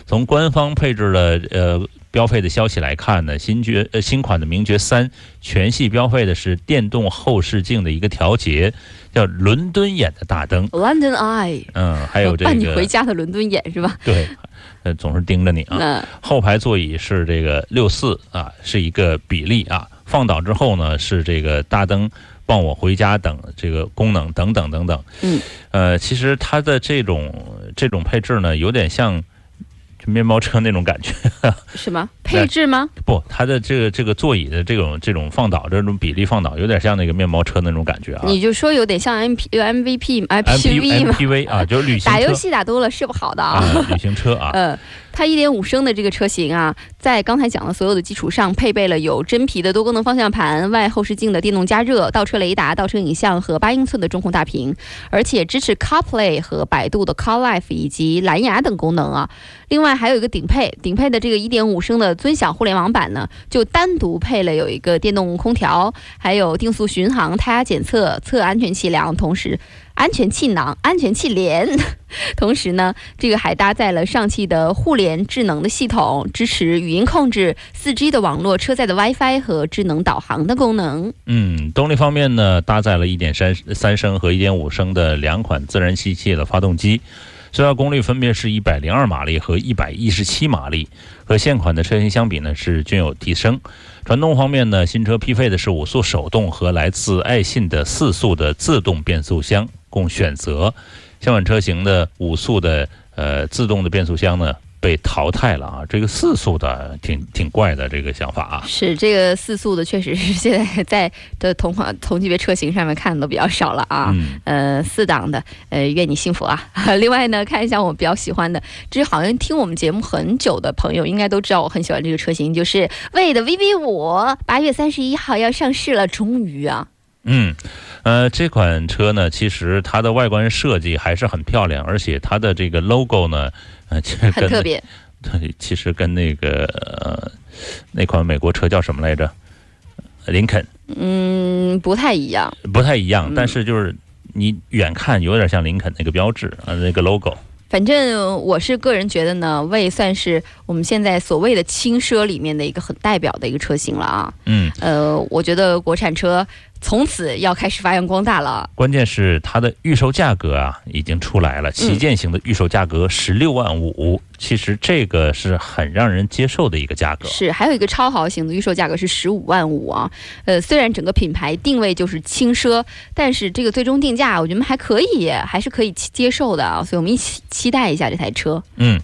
从官方配置的呃标配的消息来看呢，新爵呃新款的名爵三全系标配的是电动后视镜的一个调节，叫伦敦眼的大灯，London Eye，嗯，还有这个伴你回家的伦敦眼是吧？对，呃总是盯着你啊。后排座椅是这个六四啊，是一个比例啊。放倒之后呢，是这个大灯帮我回家等这个功能等等等等。嗯，呃，其实它的这种这种配置呢，有点像面包车那种感觉。什么配置吗？不，它的这个这个座椅的这种这种放倒这种比例放倒，有点像那个面包车那种感觉啊。你就说有点像 M P M V P M M P P V 嘛，MPV 啊，就是旅行车打游戏打多了是不好的啊。啊，旅行车啊。呃，它1.5升的这个车型啊，在刚才讲的所有的基础上，配备了有真皮的多功能方向盘、外后视镜的电动加热、倒车雷达、倒车影像和八英寸的中控大屏，而且支持 CarPlay 和百度的 CarLife 以及蓝牙等功能啊。另外还有一个顶配，顶配的这个1.5升的尊享互联网版呢，就单独配了有一个电动空调，还有定速巡航、胎压检测、测安全气囊，同时安全气囊、安全气帘。同时呢，这个还搭载了上汽的互联智能的系统，支持语音控制、4G 的网络、车载的 WiFi 和智能导航的功能。嗯，动力方面呢，搭载了1.3三三升和1.5升的两款自然吸气的发动机，最大功率分别是一百零二马力和一百一十七马力，和现款的车型相比呢是均有提升。传动方面呢，新车匹配的是五速手动和来自爱信的四速的自动变速箱供选择。现款车型的五速的呃自动的变速箱呢被淘汰了啊，这个四速的挺挺怪的这个想法啊。是这个四速的，确实是现在 在的同款同级别车型上面看的都比较少了啊。嗯，呃，四档的，呃，愿你幸福啊！另外呢，看一下我比较喜欢的，这好像听我们节目很久的朋友应该都知道，我很喜欢这个车型，就是魏的 VV 五，八月三十一号要上市了，终于啊！嗯，呃，这款车呢，其实它的外观设计还是很漂亮，而且它的这个 logo 呢，呃，其实跟很特别。对，其实跟那个呃那款美国车叫什么来着？林肯嗯，不太一样。不太一样，嗯但是就是你远看有点像林肯那个标志啊，那个 logo。反正我是个人觉得呢，魏算是我们现在所谓的轻奢里面的一个很代表的一个车型了啊。嗯，呃，我觉得国产车从此要开始发扬光大了。关键是它的预售价格啊已经出来了，旗舰型的预售价格十六万五，其实这个是很让人接受的一个价格。是，还有一个超豪型的预售价格是十五万五啊。呃，虽然整个品牌定位就是轻奢，但是这个最终定价我觉得还可以，还是可以接受的啊。所以我们一起期待一下这台车。嗯，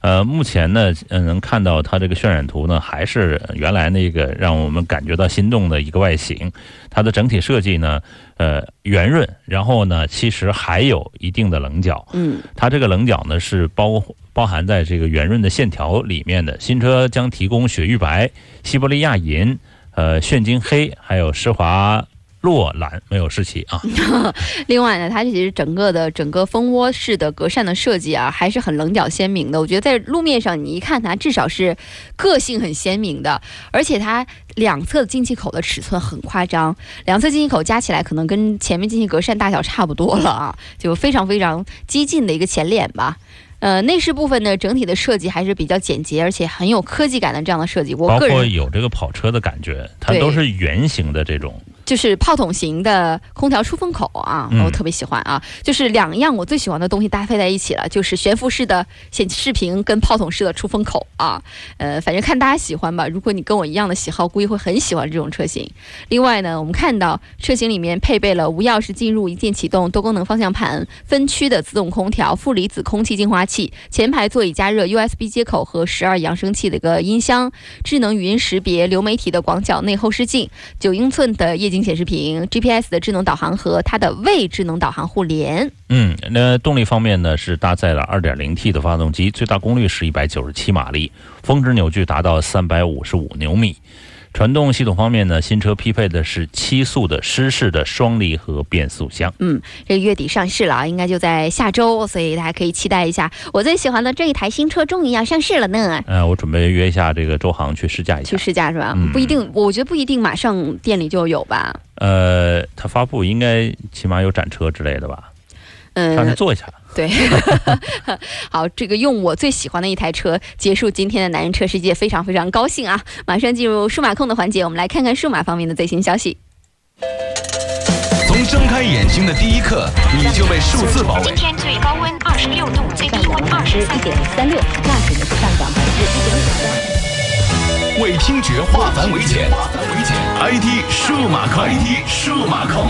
呃，目前呢，呃，能看到它这个渲染图呢，还是原来那个让我们感觉到心动的一个外形。它的整体设计呢，呃，圆润，然后呢，其实还有一定的棱角。嗯，它这个棱角呢是包包含在这个圆润的线条里面的。新车将提供雪域白、西伯利亚银、呃炫金黑，还有施华落兰没有湿气啊。另外呢，它其实整个的整个蜂窝式的格栅的设计啊，还是很棱角鲜明的。我觉得在路面上你一看它，至少是个性很鲜明的，而且它两侧的进气口的尺寸很夸张，两侧进气口加起来可能跟前面进气格栅大小差不多了啊，就非常非常激进的一个前脸吧。呃，内饰部分呢，整体的设计还是比较简洁，而且很有科技感的这样的设计。我包括有这个跑车的感觉，它都是圆形的这种。就是炮筒型的空调出风口啊，嗯我特别喜欢啊。就是两样我最喜欢的东西搭配在一起了，就是悬浮式的显示屏跟炮筒式的出风口啊。呃，反正看大家喜欢吧。如果你跟我一样的喜好，估计会很喜欢这种车型。另外呢，我们看到车型里面配备了无钥匙进入、一键启动、多功能方向盘、分区的自动空调、负离子空气净化器、前排座椅加热、USB 接口和十二扬声器的一个音箱、智能语音识别、流媒体的广角内后视镜。九英寸的液晶显示屏、GPS 的智能导航和它的位智能导航互联。嗯，那动力方面呢，是搭载了 2.0T 的发动机，最大功率是197马力，峰值扭矩达到355牛米。传动系统方面呢，新车匹配的是七速的湿式的双离合变速箱。嗯，这个月底上市了啊，应该就在下周，所以大家可以期待一下。我最喜欢的这一台新车终于要上市了呢。呃，我准备约一下这个周航去试驾一下去。试驾是吧？嗯不一定，我觉得不一定马上店里就有吧。呃，它发布应该起码有展车之类的吧？上去嗯，坐一下。对。好，这个用我最喜欢的一台车结束今天的男人车世界，非常非常高兴啊！马上进入数码控的环节，我们来看看数码方面的最新消息。从睁开眼睛的第一刻，你就被数字包围今。天最高温二十六度，最低温二十一点。三六，纳指呢是上涨百分之一点五三。为听觉化繁为简，IT 数码控，IT 数码控。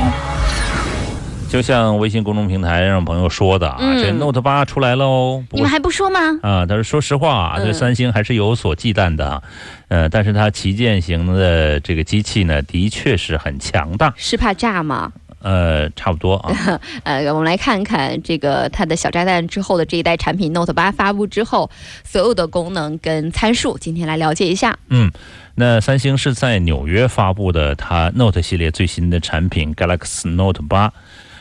就像微信公众平台让朋友说的啊，嗯这 Note 八出来了哦你们还不说吗？啊，但是说实话啊，嗯这三星还是有所忌惮的啊，呃，但是它旗舰型的这个机器呢，的确是很强大，是怕炸吗？呃，差不多啊，呃，我们来看看这个它的小炸弹之后的这一代产品 Note 八发布之后，所有的功能跟参数，今天来了解一下。嗯，那三星是在纽约发布的它 Note 系列最新的产品 Galaxy Note 八。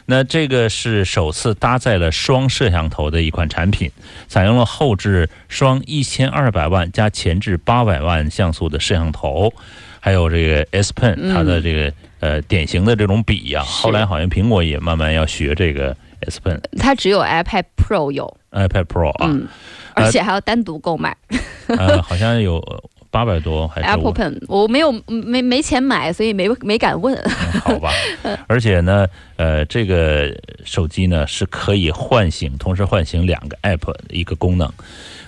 那这个是首次搭载了双摄像头的一款产品，采用了后置双一千二百万加前置八百万像素的摄像头，还有这个 S Pen 嗯。它的这个、呃典型的这种笔呀、是。后来好像苹果也慢慢要学这个 S Pen、它只有 iPad Pro 有，iPad Pro 啊，嗯，而且还要单独购买。呃，好像有八百多还是 Apple Pen，我没有没没钱买，所以没没敢问。嗯好吧，而且呢，呃，这个手机呢是可以唤醒，同时唤醒两个 app 一个功能。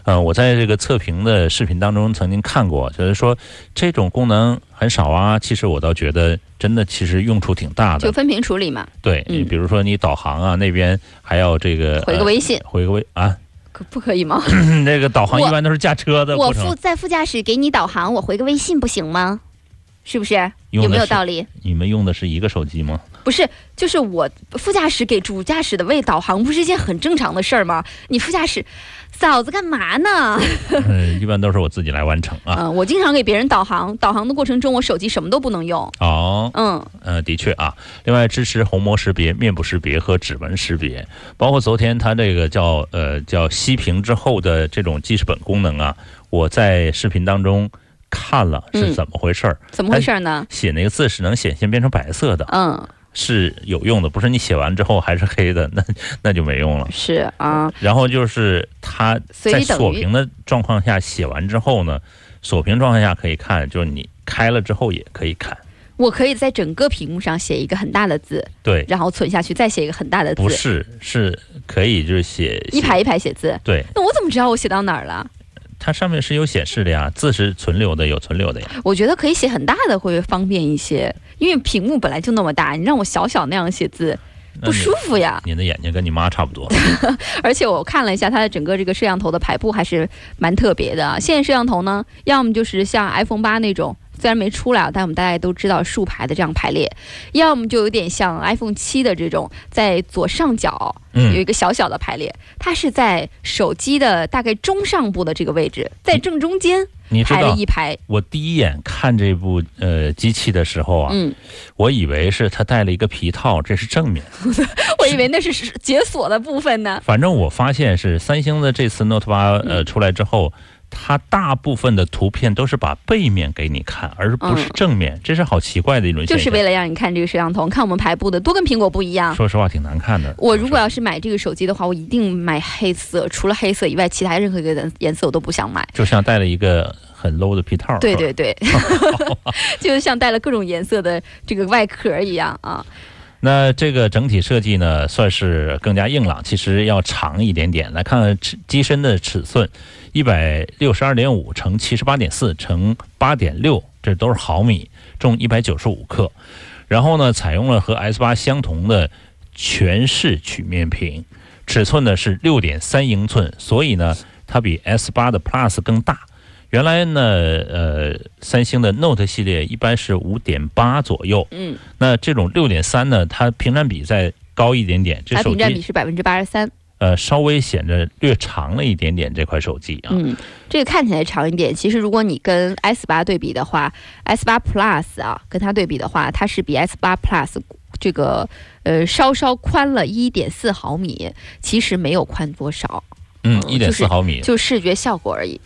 呃，我在这个测评的视频当中曾经看过，就是说这种功能很少啊。其实我倒觉得真的其实用处挺大的。就分屏处理嘛，对，嗯比如说你导航啊，那边还要这个回个微信，呃回个微啊，可不可以吗？那个导航一般都是驾车的我副。在副驾驶给你导航，我回个微信不行吗？是不是？有没有道理？你们用的是一个手机吗？不是，就是我副驾驶给主驾驶的位导航，不是一件很正常的事儿吗？你副驾驶，嫂子干嘛呢？嗯，一般都是我自己来完成啊。嗯，我经常给别人导航，导航的过程中我手机什么都不能用。哦，嗯，呃，的确啊。另外，支持虹膜识别、面部识别和指纹识别，包括昨天它这个叫呃叫熄屏之后的这种记事本功能啊，我在视频当中看了是嗯怎么回事儿。怎么回事呢？写那个字是能显现变成白色的，嗯，是有用的，不是你写完之后还是黑的，那那就没用了。是啊，然后就是它在锁屏的状况下写完之后呢，锁屏状态下可以看，就是你开了之后也可以看。我可以在整个屏幕上写一个很大的字，对，然后存下去，再写一个很大的字，不是，是可以就是写一排一排写字。对，那我怎么知道我写到哪儿了？它上面是有显示的呀，字是存留的，有存留的呀。我觉得可以写很大的会方便一些，因为屏幕本来就那么大，你让我小小那样写字不舒服呀。你的眼睛跟你妈差不多。而且我看了一下它的整个这个摄像头的排布还是蛮特别的啊。现在摄像头呢，要么就是像 iPhone 八那种虽然没出来啊，但我们大家都知道竖排的这样排列，要么就有点像 iPhone 七的这种，在左上角有嗯一个小小的排列，它是在手机的大概中上部的这个位置，在正中间排了一排，我第一眼看这部呃机器的时候啊，嗯，我以为是它带了一个皮套，这是正面。我以为那是是解锁的部分呢。反正我发现是三星的这次 Note 八呃出来之后，它大部分的图片都是把背面给你看，而不是嗯正面，这是好奇怪的一种现象。就是为了让你看这个摄像头，看我们排布的都跟苹果不一样。说实话挺难看的。我如果要是买这个手机的话，我一定买黑色，除了黑色以外，其他任何一个颜颜色我都不想买。就像戴了一个很 low 的皮套。对对对，就像带了各种颜色的这个外壳一样啊。那这个整体设计呢，算是更加硬朗，其实要长一点点。来看看机身的尺寸，一百六十二点五乘七十八点四乘八点六，这都是毫米，重一百九十五克。然后呢，采用了和 S 八相同的全视曲面屏，尺寸呢是六点三英寸，所以呢，它比 S 八的 Plus 更大。原来呢，呃，三星的 Note 系列一般是五点八左右，嗯，那这种六点三呢，它屏占比再高一点点，这手它屏占比是百分之八十三。呃稍微显得略长了一点点。这款手机啊，嗯，这个看起来长一点，其实如果你跟 S 八对比的话，S 八 Plus 啊，跟它对比的话，它是比 S 八 Plus 这个呃稍稍宽了一点四毫米，其实没有宽多少，嗯，嗯一点四毫米。就视觉效果而已。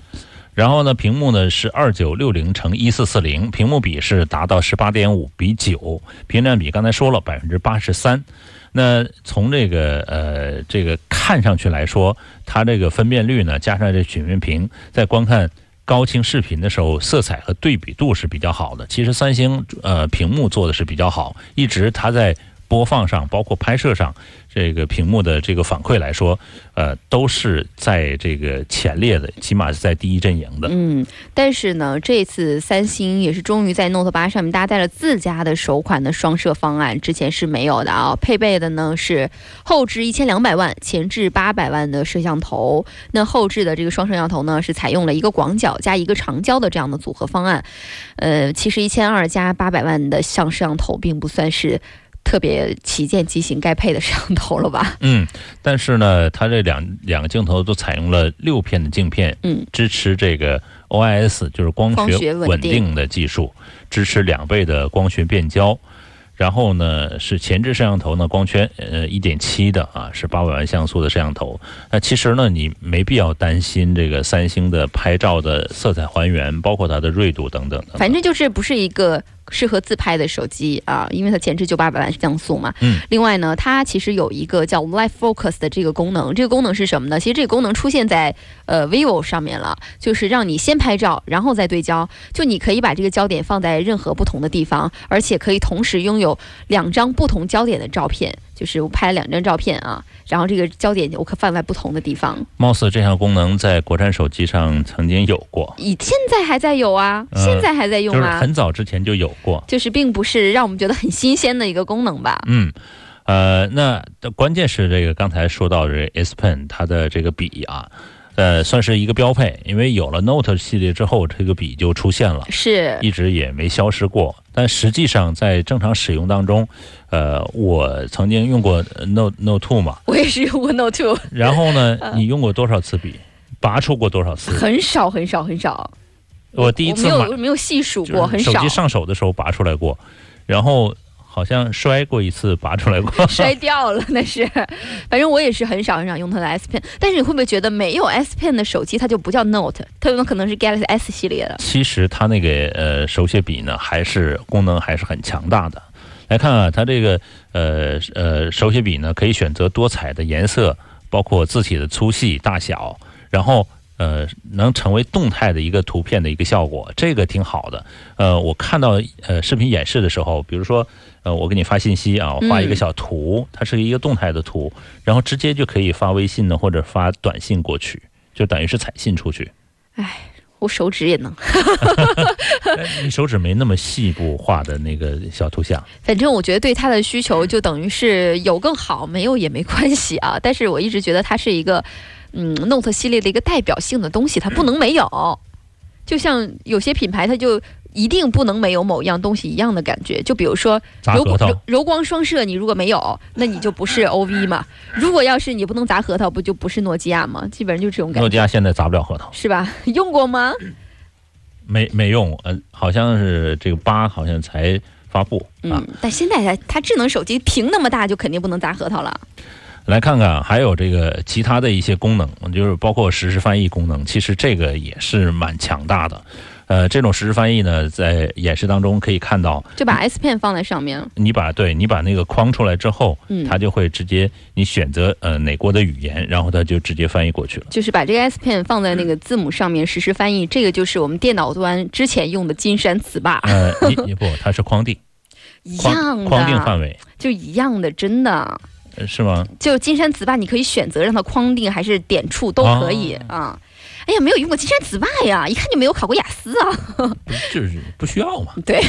然后呢，屏幕呢是二九六零乘一四四零，屏幕比是达到十八点五比九，屏占比刚才说了百分之八十三。那从这个呃这个看上去来说，它这个分辨率呢，加上这曲面屏，在观看高清视频的时候，色彩和对比度是比较好的。其实三星呃屏幕做的是比较好，一直它在播放上，包括拍摄上，这个屏幕的这个反馈来说，呃，都是在这个前列的，起码是在第一阵营的。嗯，但是呢，这次三星也是终于在 Note 八上面搭载了自家的首款的双摄方案，之前是没有的啊。配备的呢是后置一千两百万、前置八百万的摄像头。那后置的这个双摄像头呢，是采用了一个广角加一个长焦的这样的组合方案。呃，其实一千二加八百万的像摄像头，并不算是。特别旗舰机型该配的摄像头了吧？嗯，但是呢，它这两两个镜头都采用了六片的镜片，嗯，支持这个 OIS，就是光光学学稳定稳定的技术，支持两倍的光学变焦。然后呢，是前置摄像头呢，光圈呃一点七的啊，是八百万像素的摄像头。那其实呢，你没必要担心这个三星的拍照的色彩还原，包括它的锐度等等等等。反正就是不是一个适合自拍的手机啊，因为它前置就八百万像素嘛。嗯。另外呢，它其实有一个叫 Live Focus 的这个功能，这个功能是什么呢？其实这个功能出现在呃 vivo 上面了，就是让你先拍照，然后再对焦，就你可以把这个焦点放在任何不同的地方，而且可以同时拥有两张不同焦点的照片。就是我拍了两张照片啊，然后这个焦点我可放在不同的地方。貌似这项功能在国产手机上曾经有过，以现在还在有啊，呃现在还在用就是啊，很早之前就有过。就是并不是让我们觉得很新鲜的一个功能吧。嗯，呃，那关键是这个刚才说到这 S Pen 它的这个笔啊，呃，算是一个标配，因为有了 Note 系列之后，这个笔就出现了，是，一直也没消失过。但实际上在正常使用当中，呃，我曾经用过 Note Note Two 嘛，我也是用过 Note Two，然后呢，你用过多少次笔？拔出过多少次？很少很少很少。我第一次没有没有细数过，很少就是手机。上手的时候拔出来过，然后好像摔过一次，拔出来过。摔掉了，那是，反正我也是很少很少用它的 S Pen，但是你会不会觉得没有 S Pen 的手机它就不叫 Note，它有可能是 Galaxy S 系列的？其实它那个呃手写笔呢，还是功能还是很强大的。来看啊，它这个呃呃手写笔呢，可以选择多彩的颜色，包括字体的粗细、大小，然后呃能成为动态的一个图片的一个效果，这个挺好的。呃，我看到呃视频演示的时候，比如说呃我给你发信息啊，我画一个小图，它是一个动态的图，然后直接就可以发微信呢，或者发短信过去，就等于是彩信出去。我手指也能，哎你手指没那么细部画的那个小图像，反正我觉得对它的需求就等于是有更好，没有也没关系啊。但是我一直觉得它是一个，嗯，Note 系列的一个代表性的东西，它不能没有。就像有些品牌，它就一定不能没有某一样东西一样的感觉。就比如说柔柔柔光双摄，你如果没有，那你就不是 OV 嘛。如果要是你不能砸核桃，不就不是诺基亚吗？基本上就这种感觉，诺基亚现在砸不了核桃，是吧？用过吗？没没用，呃，好像是这个八好像才发布啊。嗯，但现在它它智能手机屏那么大，就肯定不能砸核桃了。来看看，还有这个其他的一些功能，就是包括实时翻译功能，其实这个也是蛮强大的。呃，这种实时翻译呢，在演示当中可以看到，就把 S Pen 放在上面，你把对你把那个框出来之后，嗯它就会直接你选择呃哪国的语言，然后它就直接翻译过去了。就是把这个 S Pen 放在那个字母上面实时翻译，这个就是我们电脑端之前用的金山词霸呃，你你不，它是框定，一样的框定，范围，就一样的，真的。呃是吗？就金山词霸，你可以选择让它框定还是点触都可以哦啊。哎呀，没有用过金山词霸呀，一看就没有考过雅思啊。不 就是不需要嘛？对，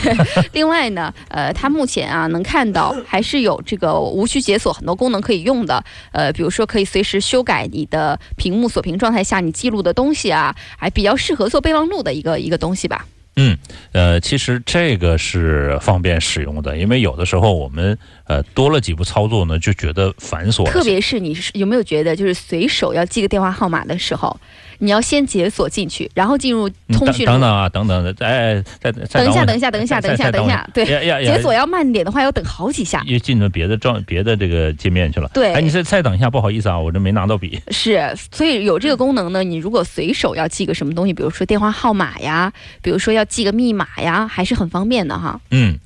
另外呢，呃，它目前啊能看到还是有这个无需解锁很多功能可以用的，呃，比如说可以随时修改你的屏幕锁屏状态下你记录的东西啊，还比较适合做备忘录的一个一个东西吧。嗯，呃，其实这个是方便使用的，因为有的时候我们呃多了几步操作呢，就觉得繁琐。特别是你是有没有觉得，就是随手要记个电话号码的时候，你要先解锁进去，然后进入嗯通讯录等等等啊，等等，哎，再再等一下，等一下，等一下，等一下，等一下，对，解锁要慢点的话，要等好几下。又进了别的状别的这个界面去了。对哎，你再再等一下，不好意思啊，我这没拿到笔。是，所以有这个功能呢，你如果随手要记个什么东西，比如说电话号码呀，比如说要记个密码呀，还是很方便的哈。嗯，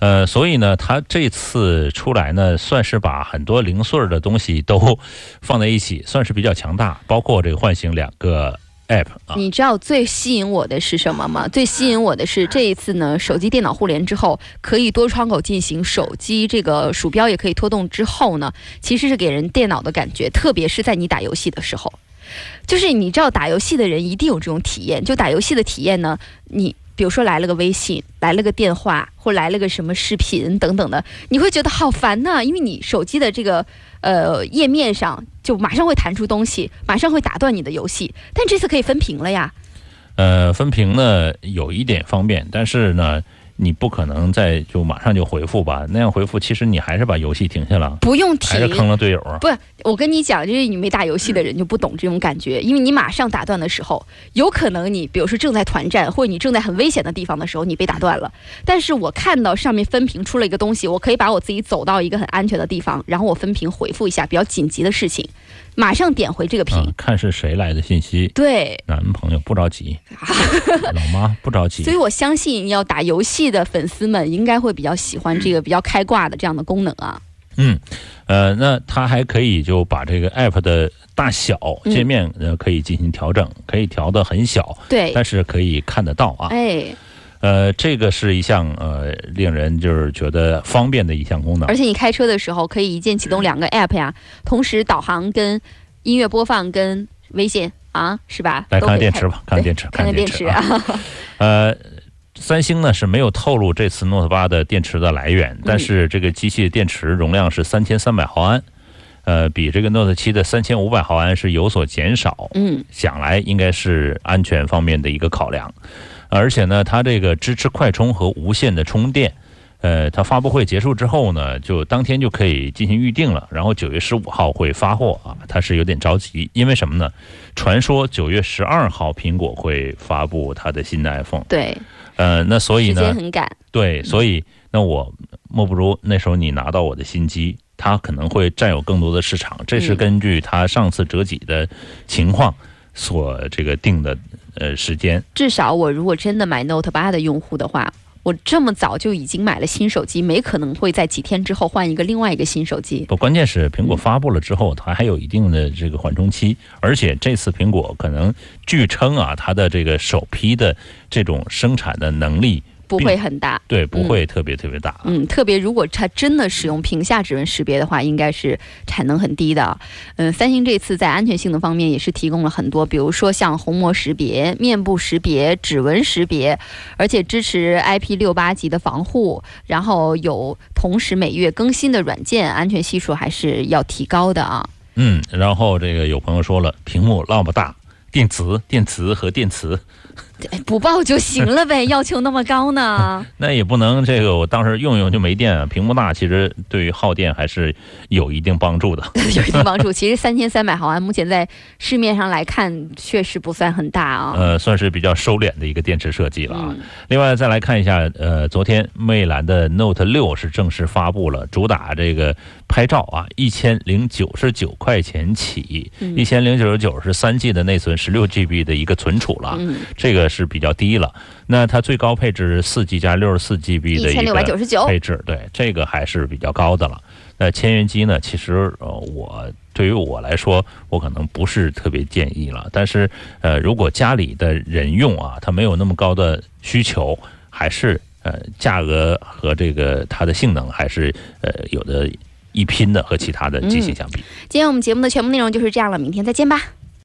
呃，所以呢，它这次出来呢，算是把很多零碎儿的东西都 放在一起，算是比较强大，包括这个唤醒两个 app 啊。你知道最吸引我的是什么吗？最吸引我的是这一次呢，手机电脑互联之后，可以多窗口进行，手机这个鼠标也可以拖动之后呢，其实是给人电脑的感觉，特别是在你打游戏的时候，就是你知道打游戏的人一定有这种体验，就打游戏的体验呢，你。比如说来了个微信，来了个电话，或来了个什么视频等等的，你会觉得好烦呐、因为你手机的这个呃页面上就马上会弹出东西，马上会打断你的游戏。但这次可以分屏了呀，呃，分屏呢有一点方便，但是呢，你不可能再就马上就回复吧？那样回复，其实你还是把游戏停下了，不用停还是坑停。了队友啊。不，我跟你讲，就是你没打游戏的人就不懂这种感觉，因为你马上打断的时候，有可能你比如说正在团战，或者你正在很危险的地方的时候，你被打断了。但是我看到上面分屏出了一个东西，我可以把我自己走到一个很安全的地方，然后我分屏回复一下比较紧急的事情，马上点回这个屏。啊，看是谁来的信息。对，男朋友不着急，老妈不着急所以。我相信要打游戏的粉丝们应该会比较喜欢这个比较开挂的这样的功能啊。嗯，呃，那它还可以就把这个 app 的大小嗯界面呃可以进行调整，可以调的很小，对，但是可以看得到啊。哎，呃，这个是一项呃令人就是觉得方便的一项功能而。且你开车的时候可以一键启动两个 app 呀，同时导航跟音乐播放跟微信啊，是吧？来看看电池吧，看看电池，看看电池啊。啊。呃，三星呢是没有透露这次 Note 八的电池的来源，嗯但是这个机器电池容量是三千三百毫安，呃，比这个 Note 七的三千五百毫安是有所减少。嗯，想来应该是安全方面的一个考量，而且呢，它这个支持快充和无线的充电。呃，它发布会结束之后呢，就当天就可以进行预定了，然后九月十五号会发货啊。它是有点着急，因为什么呢？传说九月十二号苹果会发布它的新的 iPhone，对，呃，那所以时间呢，很赶。对，所以那我莫不如那时候你拿到我的新机，它可能会占有更多的市场，这是嗯根据它上次折戟的情况所这个定的呃时间。至少我如果真的买 Note 八的用户的话，我这么早就已经买了新手机，没可能会在几天之后换一个另外一个新手机。不，关键是苹果发布了之后，它还有一定的这个缓冲期，而且这次苹果可能据称啊，它的这个首批的这种生产的能力，不会很大，对，不会特别特别大。嗯，特别如果它真的使用屏下指纹识别的话，应该是产能很低的。嗯，三星这次在安全性能方面也是提供了很多，比如说像虹膜识别、面部识别、指纹识别，而且支持 IP 六八级的防护，然后有同时每月更新的软件，安全系数还是要提高的啊。嗯，然后这个有朋友说了，屏幕那么大，电池、电池和电池，哎不报就行了呗，要求那么高呢？那也不能这个，我当时用用就没电啊。屏幕大其实对于耗电还是有一定帮助的。有一定帮助。其实三千三百毫安，目前在市面上来看，确实不算很大啊。呃，算是比较收敛的一个电池设计了啊。嗯另外再来看一下，呃，昨天魅蓝的 Note 六是正式发布了，主打这个拍照啊，一千零九十九块钱起，嗯一千零九十九是三 G 的内存，十六 GB 的一个存储了，嗯，这个是比较低了。那它最高配置四 G 加六十四 GB 的一一千六百九个十九。配置，对这个还是比较高的了。那千元机呢，其实呃，我对于我来说，我可能不是特别建议了。但是呃，如果家里的人用啊，它没有那么高的需求，还是呃价格和这个它的性能还是呃有的一拼的，和其他的机型相比。今天我们节目的全部内容就是这样了，明天再见吧。